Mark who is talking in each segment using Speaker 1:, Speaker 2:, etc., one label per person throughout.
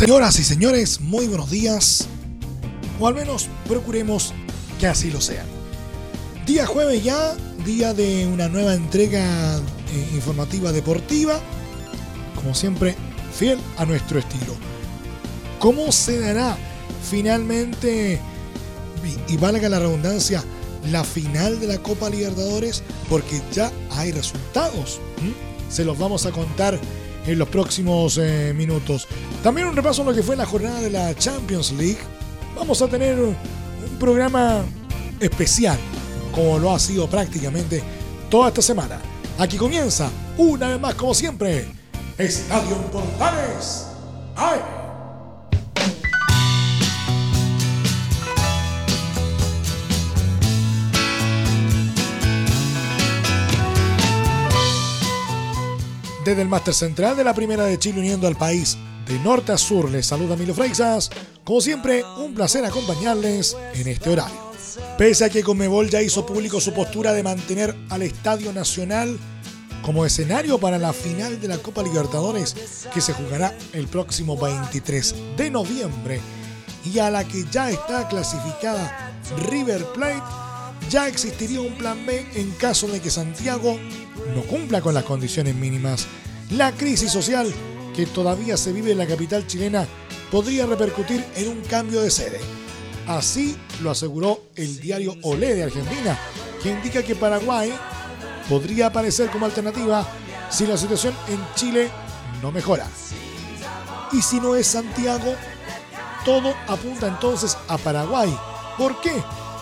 Speaker 1: Señoras y señores, muy buenos días. O al menos procuremos que así lo sea. Día jueves ya, día de una nueva entrega eh, informativa deportiva. Como siempre, fiel a nuestro estilo. ¿Cómo se dará finalmente, y, valga la redundancia, la final de la Copa Libertadores? Porque ya hay resultados. Se los vamos a contar en los próximos eh, minutos. También un repaso a lo que fue la jornada de la Champions League. Vamos a tener un programa especial, como lo ha sido prácticamente toda esta semana. Aquí comienza, una vez más como siempre, Estadio Portales. ¡Ay! Desde el Máster Central de la Primera de Chile uniendo al país de norte a sur les saluda Milo Freixas. Como siempre, un placer acompañarles en este horario. Pese a que Conmebol ya hizo público su postura de mantener al Estadio Nacional como escenario para la final de la Copa Libertadores que se jugará el próximo 23 de noviembre y a la que ya está clasificada River Plate, ya existiría un plan B en caso de que Santiago no cumpla con las condiciones mínimas. La crisis social que todavía se vive en la capital chilena podría repercutir en un cambio de sede. Así lo aseguró el diario Olé de Argentina, que indica que Paraguay podría aparecer como alternativa si la situación en Chile no mejora. Y si no es Santiago, todo apunta entonces a Paraguay. ¿Por qué?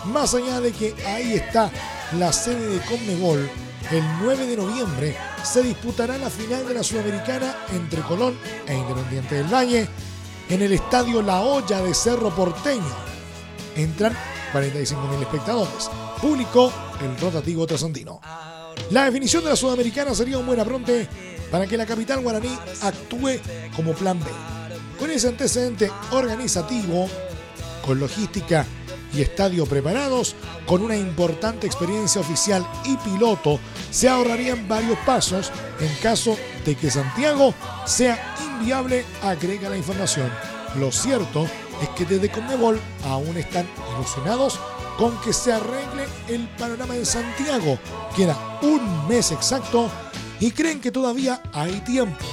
Speaker 1: Más allá de que ahí está la sede de Conmebol, el 9 de noviembre se disputará la final de la Sudamericana entre Colón e Independiente del Valle en el estadio La Olla de Cerro Porteño. Entran 45.000 espectadores. Público el rotativo trasandino. La definición de la Sudamericana sería un buen apronte para que la capital guaraní actúe como plan B. Con ese antecedente organizativo, con logística y estadio preparados, con una importante experiencia oficial y piloto, se ahorrarían varios pasos en caso de que Santiago sea inviable, agrega la información. Lo cierto es que desde Conmebol aún están ilusionados con que se arregle el panorama de Santiago. Queda un mes exacto y creen que todavía hay tiempo.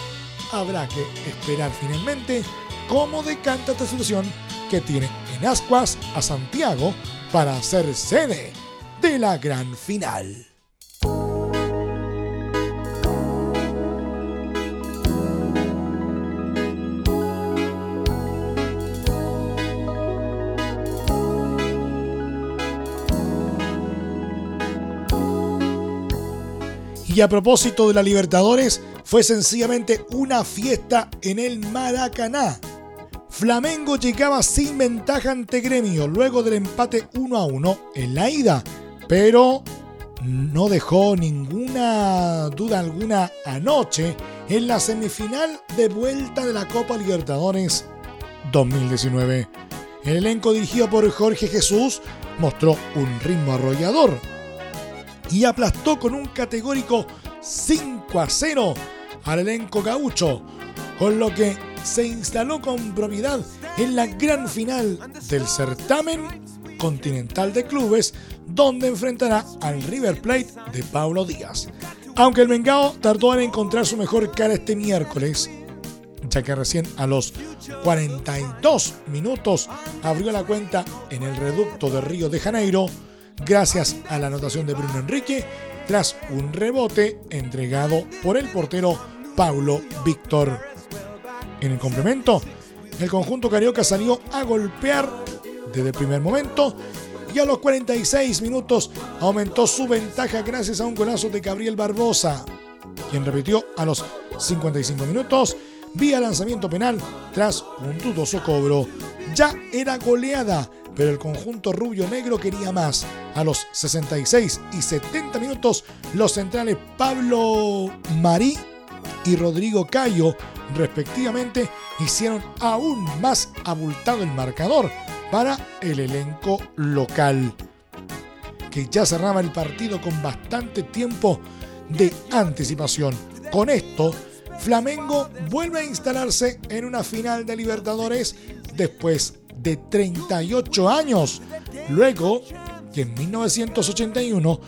Speaker 1: Habrá que esperar finalmente cómo decanta esta situación que tiene en Ascuas a Santiago para ser sede de la gran final. Y a propósito de la Libertadores, fue sencillamente una fiesta en el Maracaná. Flamengo llegaba sin ventaja ante Gremio luego del empate 1 a 1 en la ida, pero no dejó ninguna duda alguna anoche en la semifinal de vuelta de la Copa Libertadores 2019. El elenco dirigido por Jorge Jesús mostró un ritmo arrollador y aplastó con un categórico 5 a 0 al elenco gaucho, con lo que se instaló con propiedad en la gran final del certamen continental de clubes, donde enfrentará al River Plate de Paulo Díaz. Aunque el Mengao tardó en encontrar su mejor cara este miércoles, ya que recién a los 42 minutos abrió la cuenta en el reducto de Río de Janeiro, gracias a la anotación de Bruno Enrique, tras un rebote entregado por el portero Paulo Víctor en el complemento, el conjunto carioca salió a golpear desde el primer momento y a los 46 minutos aumentó su ventaja gracias a un golazo de Gabriel Barbosa, quien repitió a los 55 minutos vía lanzamiento penal tras un dudoso cobro. Ya era goleada, pero el conjunto rubio-negro quería más. A los 66 y 70 minutos, los centrales Pablo Marí y Rodrigo Cayo, respectivamente, hicieron aún más abultado el marcador para el elenco local, que ya cerraba el partido con bastante tiempo de anticipación. Con esto, Flamengo vuelve a instalarse en una final de Libertadores después de 38 años, luego que en 1981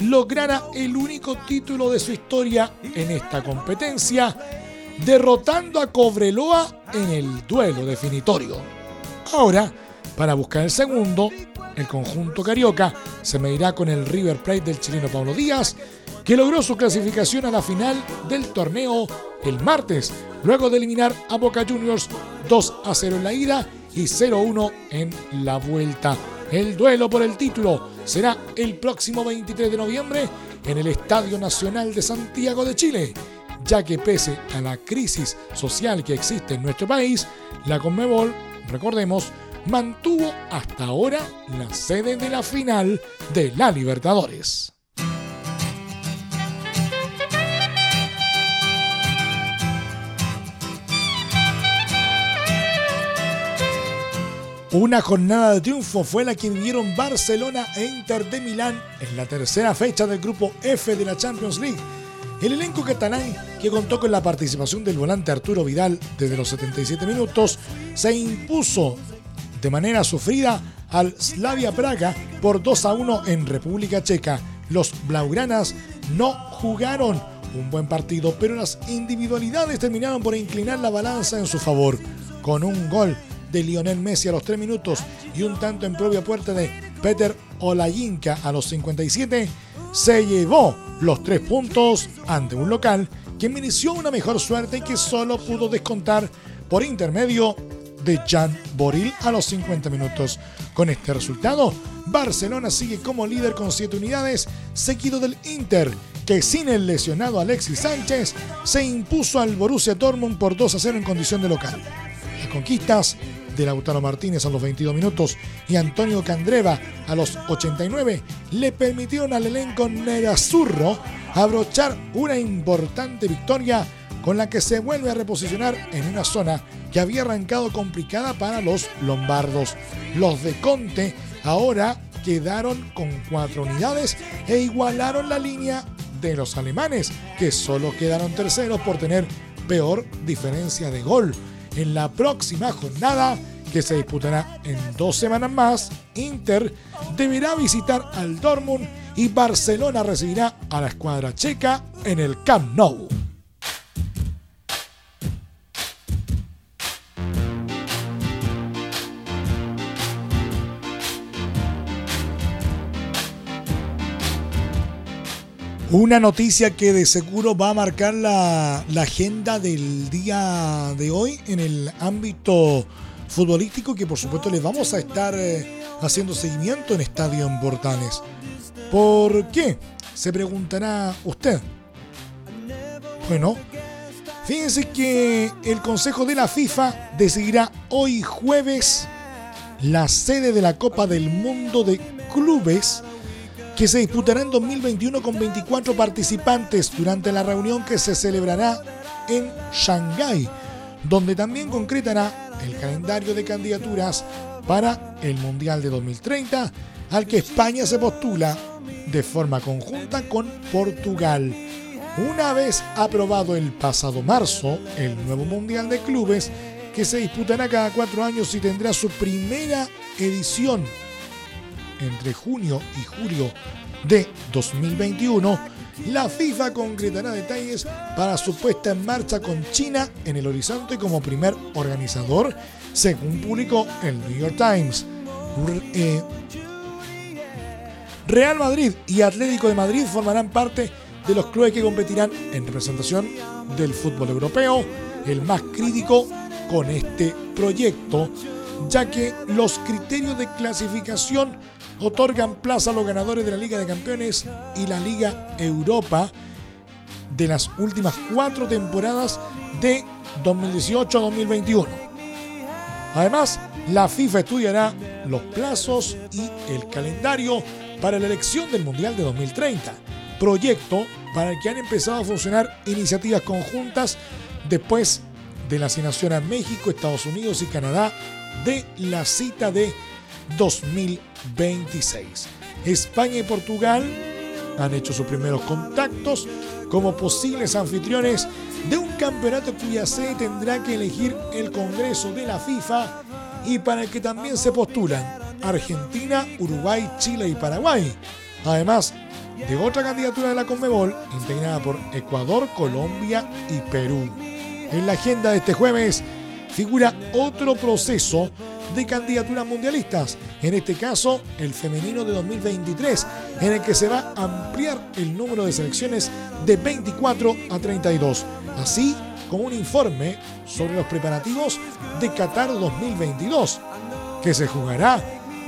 Speaker 1: lograra el único título de su historia en esta competencia, derrotando a Cobreloa en el duelo definitorio. Ahora, para buscar el segundo, el conjunto carioca se medirá con el River Plate del chileno Pablo Díaz, que logró su clasificación a la final del torneo el martes, luego de eliminar a Boca Juniors 2 a 0 en la ida y 0-1 en la vuelta. El duelo por el título será el próximo 23 de noviembre en el Estadio Nacional de Santiago de Chile, ya que pese a la crisis social que existe en nuestro país, la Conmebol, recordemos, mantuvo hasta ahora la sede de la final de la Libertadores. Una jornada de triunfo fue la que vivieron Barcelona e Inter de Milán en la tercera fecha del grupo F de la Champions League. El elenco catalán, que contó con la participación del volante Arturo Vidal desde los 77 minutos, se impuso de manera sufrida al Slavia Praga por 2 a 1 en República Checa. Los blaugranas no jugaron un buen partido, pero las individualidades terminaron por inclinar la balanza en su favor, con un gol de Lionel Messi a los 3 minutos y un tanto en propia puerta de Peter Olayinka a los 57, se llevó los 3 puntos ante un local que mereció una mejor suerte y que solo pudo descontar por intermedio de Jan Boril a los 50 minutos. Con este resultado, Barcelona sigue como líder con 7 unidades, seguido del Inter, que sin el lesionado Alexis Sánchez se impuso al Borussia Dortmund por 2 a 0 en condición de local. Las conquistas de Lautaro Martínez a los 22 minutos y Antonio Candreva a los 89 le permitieron al elenco Nerazurro abrochar una importante victoria con la que se vuelve a reposicionar en una zona que había arrancado complicada para los lombardos. Los de Conte ahora quedaron con cuatro unidades e igualaron la línea de los alemanes, que solo quedaron terceros por tener peor diferencia de gol. En la próxima jornada, que se disputará en dos semanas más, Inter deberá visitar al Dortmund y Barcelona recibirá a la escuadra checa en el Camp Nou. Una noticia que de seguro va a marcar la, agenda del día de hoy en el ámbito futbolístico que por supuesto les vamos a estar eh, haciendo seguimiento en Estadio en Portales. ¿Por qué? Se preguntará usted. Bueno, fíjense que el Consejo de la FIFA decidirá hoy jueves la sede de la Copa del Mundo de Clubes que se disputará en 2021 con 24 participantes durante la reunión que se celebrará en Shanghái, donde también concretará el calendario de candidaturas para el Mundial de 2030, al que España se postula de forma conjunta con Portugal. Una vez aprobado el pasado marzo el nuevo Mundial de Clubes, que se disputará cada cuatro años y tendrá su primera edición entre junio y julio de 2021, la FIFA concretará detalles para su puesta en marcha con China en el horizonte como primer organizador, según publicó el New York Times. Eh, Real Madrid y Atlético de Madrid formarán parte de los clubes que competirán en representación del fútbol europeo, el más crítico con este proyecto, ya que los criterios de clasificación otorgan plaza a los ganadores de la Liga de Campeones y la Liga Europa de las últimas cuatro temporadas de 2018-2021. Además, la FIFA estudiará los plazos y el calendario para la elección del Mundial de 2030, proyecto para el que han empezado a funcionar iniciativas conjuntas después de la asignación a México, Estados Unidos y Canadá de la cita de 2026. España y Portugal han hecho sus primeros contactos como posibles anfitriones de un campeonato cuya sede tendrá que elegir el Congreso de la FIFA y para el que también se postulan Argentina, Uruguay, Chile y Paraguay, además de otra candidatura de la Conmebol integrada por Ecuador, Colombia y Perú. En la agenda de este jueves figura otro proceso de candidaturas mundialistas, en este caso el femenino de 2023, en el que se va a ampliar el número de selecciones de 24 a 32, así como un informe sobre los preparativos de Qatar 2022, que se jugará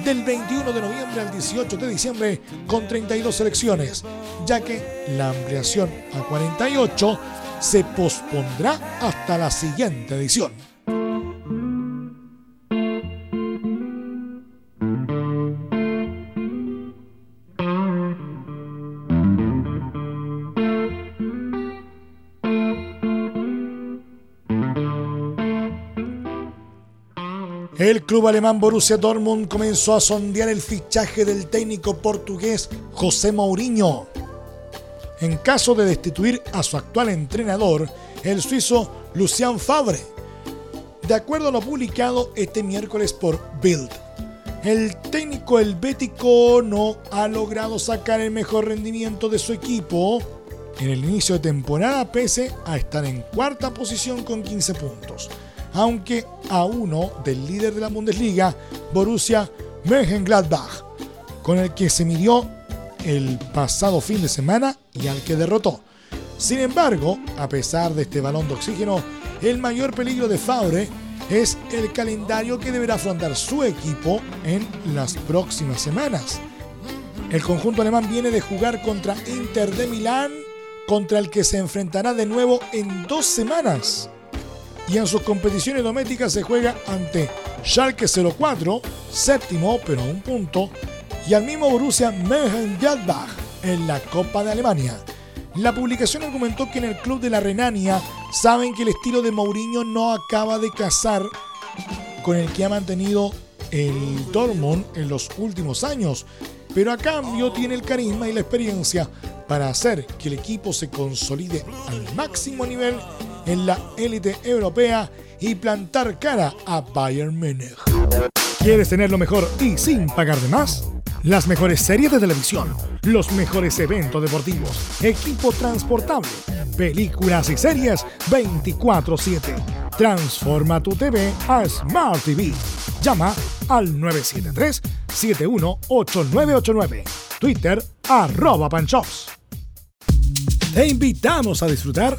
Speaker 1: del 21 de noviembre al 18 de diciembre con 32 selecciones, ya que la ampliación a 48 se pospondrá hasta la siguiente edición. El club alemán Borussia Dortmund comenzó a sondear el fichaje del técnico portugués José Mourinho. En caso de destituir a su actual entrenador, el suizo Lucian Fabre. De acuerdo a lo publicado este miércoles por Bild, el técnico helvético no ha logrado sacar el mejor rendimiento de su equipo. En el inicio de temporada pese a estar en cuarta posición con 15 puntos, aunque a uno del líder de la Bundesliga, Borussia Mönchengladbach, con el que se midió el pasado fin de semana y al que derrotó. Sin embargo, a pesar de este balón de oxígeno, el mayor peligro de Fabre es el calendario que deberá afrontar su equipo en las próximas semanas. El conjunto alemán viene de jugar contra Inter de Milán, contra el que se enfrentará de nuevo en dos semanas. Y en sus competiciones domésticas se juega ante Schalke 04, séptimo pero a un punto, y al mismo Borussia Mönchengladbach en la Copa de Alemania. La publicación argumentó que en el club de la Renania saben que el estilo de Mourinho no acaba de casar con el que ha mantenido el Dortmund en los últimos años, pero a cambio tiene el carisma y la experiencia para hacer que el equipo se consolide al máximo nivel en la élite europea y plantar cara a Bayern Múnich. ¿Quieres tener lo mejor y sin pagar de más? Las mejores series de televisión, los mejores eventos deportivos, equipo transportable, películas y series 24/7. Transforma tu TV a Smart TV. Llama al 973-718989. Twitter arroba panchops. Te invitamos a disfrutar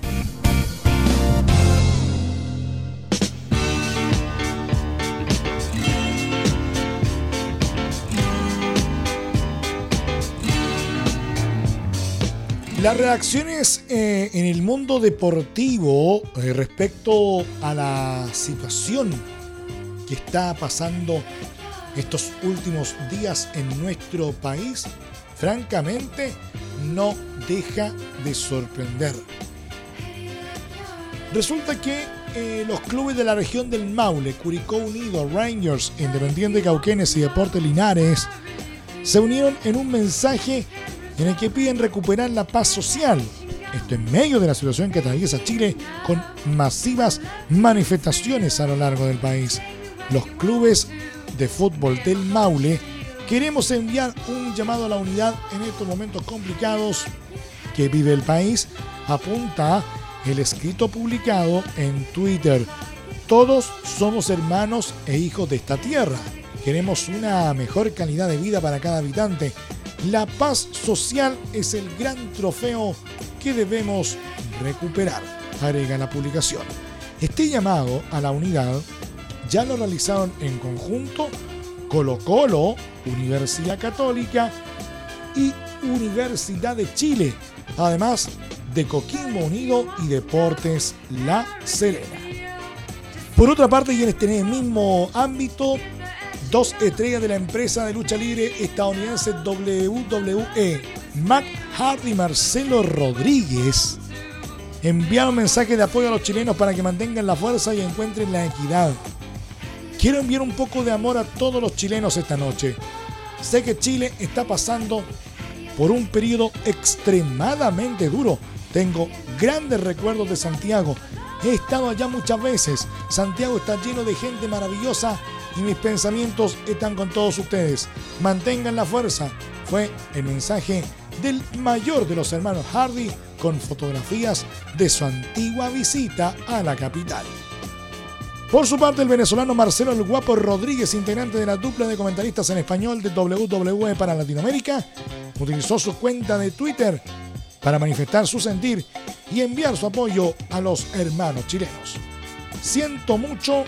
Speaker 1: Las reacciones eh, en el mundo deportivo eh, respecto a la situación que está pasando estos últimos días en nuestro país, francamente, no deja de sorprender. Resulta que eh, los clubes de la región del Maule, Curicó Unido, Rangers, Independiente Cauquenes y Deportes Linares, se unieron en un mensaje en el que piden recuperar la paz social. Esto en medio de la situación que atraviesa Chile con masivas manifestaciones a lo largo del país. Los clubes de fútbol del Maule queremos enviar un llamado a la unidad en estos momentos complicados que vive el país, apunta el escrito publicado en Twitter. Todos somos hermanos e hijos de esta tierra. Queremos una mejor calidad de vida para cada habitante. La paz social es el gran trofeo que debemos recuperar, agrega la publicación. Este llamado a la unidad ya lo realizaron en conjunto Colo Colo, Universidad Católica y Universidad de Chile, además de Coquimbo Unido y Deportes La Serena. Por otra parte, y en este mismo ámbito, dos estrellas de la empresa de lucha libre estadounidense WWE, Matt Hardy y Marcelo Rodríguez, enviaron mensajes de apoyo a los chilenos para que mantengan la fuerza y encuentren la equidad. Quiero enviar un poco de amor a todos los chilenos esta noche. Sé que Chile está pasando por un periodo extremadamente duro tengo grandes recuerdos de Santiago. He estado allá muchas veces. Santiago está lleno de gente maravillosa y mis pensamientos están con todos ustedes. Mantengan la fuerza. Fue el mensaje del mayor de los hermanos Hardy con fotografías de su antigua visita a la capital. Por su parte, el venezolano Marcelo El Guapo Rodríguez, integrante de la dupla de comentaristas en español de WWE para Latinoamérica, utilizó su cuenta de Twitter para manifestar su sentir y enviar su apoyo a los hermanos chilenos. Siento mucho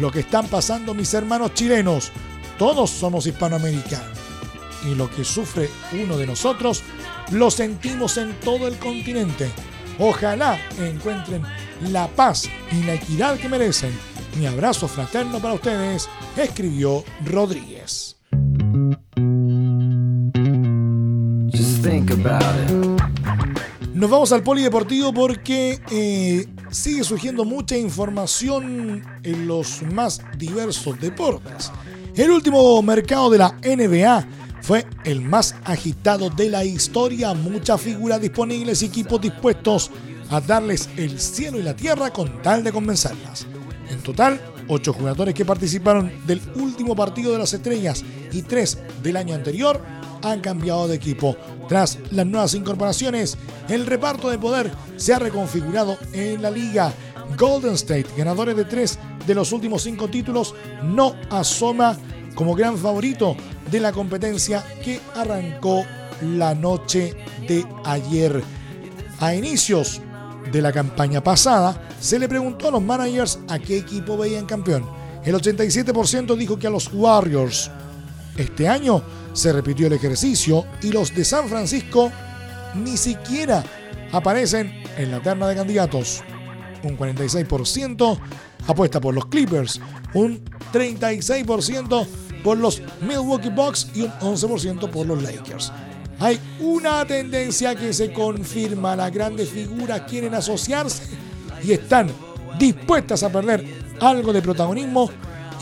Speaker 1: lo que están pasando mis hermanos chilenos. Todos somos hispanoamericanos. Y lo que sufre uno de nosotros lo sentimos en todo el continente. Ojalá encuentren la paz y la equidad que merecen. Mi abrazo fraterno para ustedes, escribió Rodríguez. Nos vamos al polideportivo porque eh, sigue surgiendo mucha información en los más diversos deportes. El último mercado de la NBA fue el más agitado de la historia. Muchas figuras disponibles y equipos dispuestos a darles el cielo y la tierra con tal de convencerlas. En total, ocho jugadores que participaron del último partido de las estrellas y tres del año anterior han cambiado de equipo. Tras las nuevas incorporaciones, el reparto de poder se ha reconfigurado en la liga. Golden State, ganadores de tres de los últimos cinco títulos, no asoma como gran favorito de la competencia que arrancó la noche de ayer. A inicios de la campaña pasada, se le preguntó a los managers a qué equipo veían campeón. El 87% dijo que a los Warriors. Este año se repitió el ejercicio y los de San Francisco ni siquiera aparecen en la terna de candidatos. Un 46% apuesta por los Clippers, un 36% por los Milwaukee Bucks y un 11% por los Lakers. Hay una tendencia que se confirma, las grandes figuras quieren asociarse y están dispuestas a perder algo de protagonismo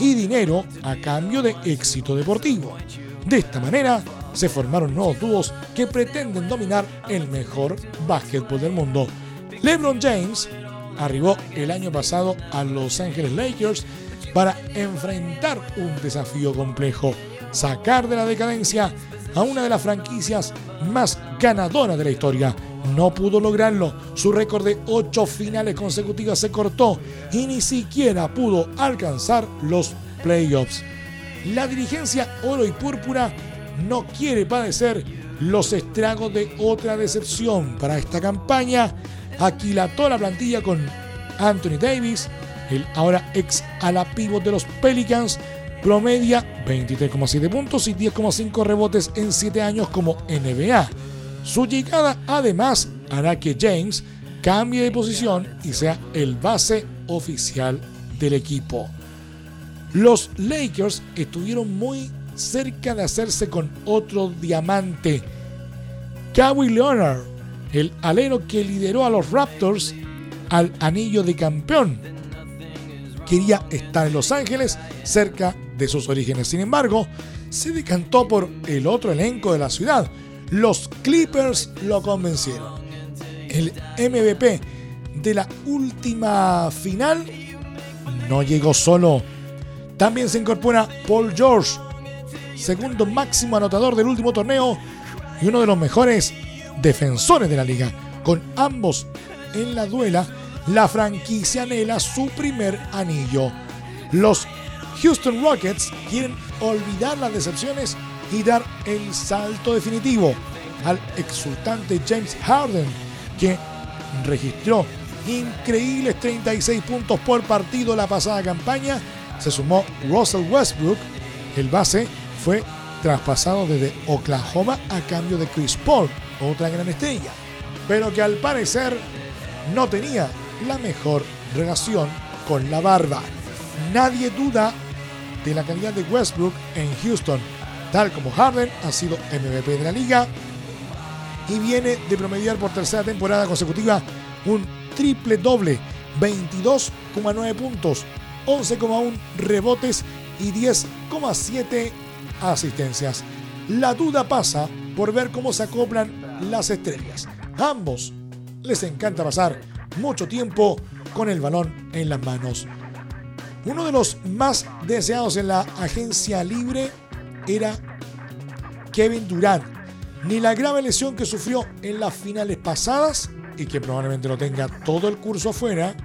Speaker 1: y dinero a cambio de éxito deportivo. De esta manera, se formaron nuevos dúos que pretenden dominar el mejor básquetbol del mundo. LeBron James arribó el año pasado a Los Angeles Lakers para enfrentar un desafío complejo, sacar de la decadencia a una de las franquicias más ganadoras de la historia. No pudo lograrlo, su récord de ocho finales consecutivas se cortó y ni siquiera pudo alcanzar los playoffs. La dirigencia oro y púrpura no quiere padecer los estragos de otra decepción. Para esta campaña, aquilató la plantilla con Anthony Davis, el ahora ex ala pivot de los Pelicans, promedia 23,7 puntos y 10,5 rebotes en 7 años como NBA. Su llegada además hará que James cambie de posición y sea el base oficial del equipo. Los Lakers estuvieron muy cerca de hacerse con otro diamante. Kawhi Leonard, el alero que lideró a los Raptors al anillo de campeón. Quería estar en Los Ángeles, cerca de sus orígenes. Sin embargo, se decantó por el otro elenco de la ciudad. Los Clippers lo convencieron. El MVP de la última final no llegó solo. También se incorpora Paul George, segundo máximo anotador del último torneo y uno de los mejores defensores de la liga. Con ambos en la duela, la franquicia anhela su primer anillo. Los Houston Rockets quieren olvidar las decepciones y dar el salto definitivo al exultante James Harden, que registró increíbles 36 puntos por partido la pasada campaña. Se sumó Russell Westbrook, el base fue traspasado desde Oklahoma a cambio de Chris Paul, otra gran estrella, pero que al parecer no tenía la mejor relación con la barba. Nadie duda de la calidad de Westbrook en Houston, tal como Harden ha sido MVP de la liga y viene de promediar por tercera temporada consecutiva un triple doble, 22,9 puntos, 11,1 rebotes y 10,7 asistencias. La duda pasa por ver cómo se acoplan las estrellas. ambos les encanta pasar mucho tiempo con el balón en las manos. Uno de los más deseados en la agencia libre era Kevin Durant. Ni la grave lesión que sufrió en las finales pasadas, y que probablemente lo tenga todo el curso afuera,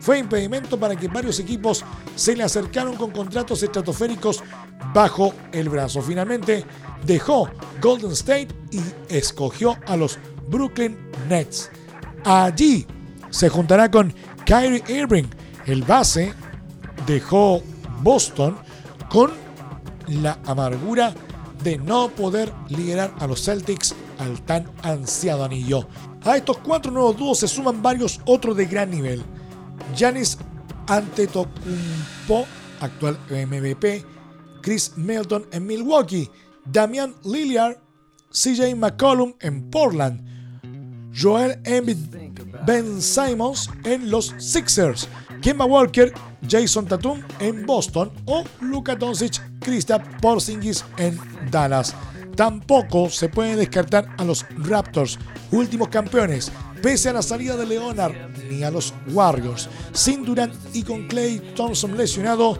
Speaker 1: fue impedimento para que varios equipos se le acercaron con contratos estratosféricos bajo el brazo. Finalmente dejó Golden State y escogió a los Brooklyn Nets. Allí se juntará con Kyrie Irving. El base dejó Boston con la amargura de no poder liderar a los Celtics al tan ansiado anillo. A estos cuatro nuevos dúos se suman varios otros de gran nivel. Giannis Antetokounmpo, actual MVP, Chris Milton en Milwaukee, Damian Lillard, CJ McCollum en Portland, Joel Embiid, Ben Simons en los Sixers, Kemba Walker, Jason Tatum en Boston o Luka Doncic, Krista Porzingis en Dallas. Tampoco se puede descartar a los Raptors, últimos campeones, pese a la salida de Leonard ni a los Warriors. Sin Durant y con Clay Thompson lesionado,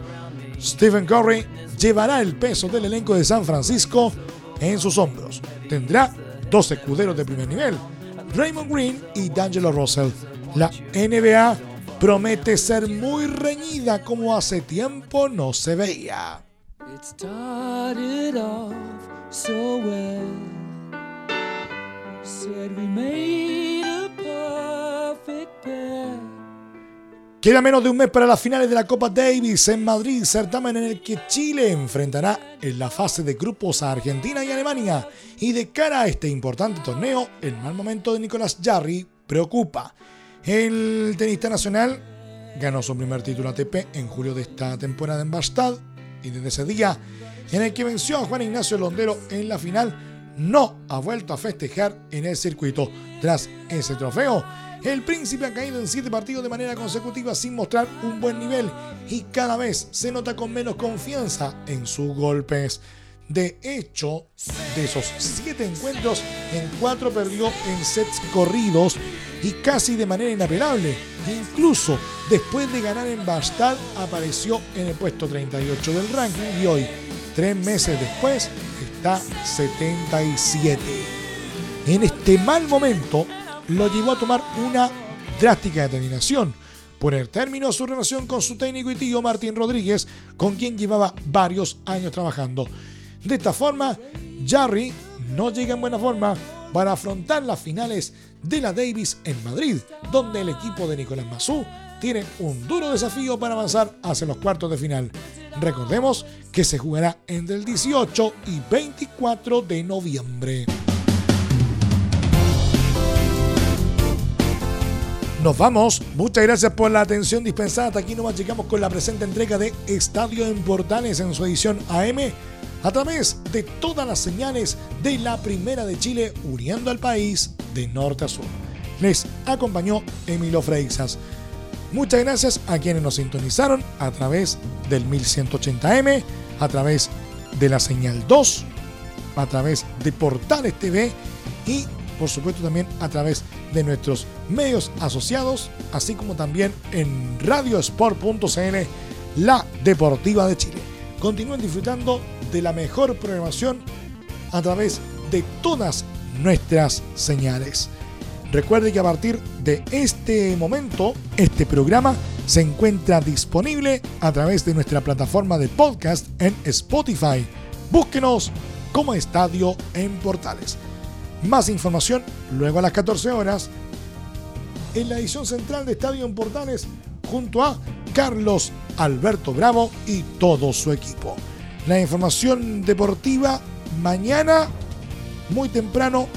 Speaker 1: Stephen Curry llevará el peso del elenco de San Francisco en sus hombros. Tendrá dos escuderos de primer nivel, Raymond Green y D'Angelo Russell. La NBA promete ser muy reñida como hace tiempo no se veía. Queda menos de un mes para las finales de la Copa Davis en Madrid, certamen en el que Chile enfrentará en la fase de grupos a Argentina y Alemania. Y de cara a este importante torneo, el mal momento de Nicolás Jarry preocupa. El tenista nacional ganó su primer título ATP en julio de esta temporada en Bastad y desde ese día en el que venció a Juan Ignacio Londero en la final, no ha vuelto a festejar en el circuito. Tras ese trofeo, el príncipe ha caído en siete partidos de manera consecutiva sin mostrar un buen nivel y cada vez se nota con menos confianza en sus golpes. De hecho, de esos siete encuentros, en cuatro perdió en sets corridos y casi de manera inapelable. Incluso después de ganar en Bastad, apareció en el puesto 38 del ranking y hoy, tres meses después, está 77. En este mal momento, lo llevó a tomar una drástica determinación, poner término a su relación con su técnico y tío Martín Rodríguez, con quien llevaba varios años trabajando. De esta forma, Jarry no llega en buena forma para afrontar las finales de la Davis en Madrid, donde el equipo de Nicolás Massú tiene un duro desafío para avanzar hacia los cuartos de final. Recordemos que se jugará entre el 18 y 24 de noviembre. Nos vamos. Muchas gracias por la atención dispensada. Hasta aquí nomás llegamos con la presente entrega de Estadio en Portales en su edición AM a través de todas las señales de la Primera de Chile uniendo al país de norte a sur. Les acompañó Emilio Freixas. Muchas gracias a quienes nos sintonizaron a través del 1180M, a través de la señal 2, a través de Portales TV y por supuesto también a través de nuestros medios asociados, así como también en radiosport.cl, la Deportiva de Chile. Continúen disfrutando de la mejor programación a través de todas nuestras señales. Recuerde que a partir de este momento, este programa se encuentra disponible a través de nuestra plataforma de podcast en Spotify. Búsquenos como Estadio en Portales. Más información luego a las 14 horas en la edición central de Estadio en Portales junto a Carlos Alberto Bravo y todo su equipo. La información deportiva mañana muy temprano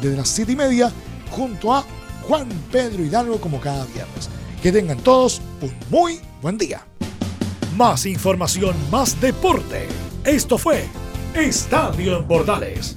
Speaker 1: desde las 7 y media junto a Juan Pedro Hidalgo como cada viernes. Que tengan todos un muy buen día. Más información, más deporte. Esto fue Estadio en Portales,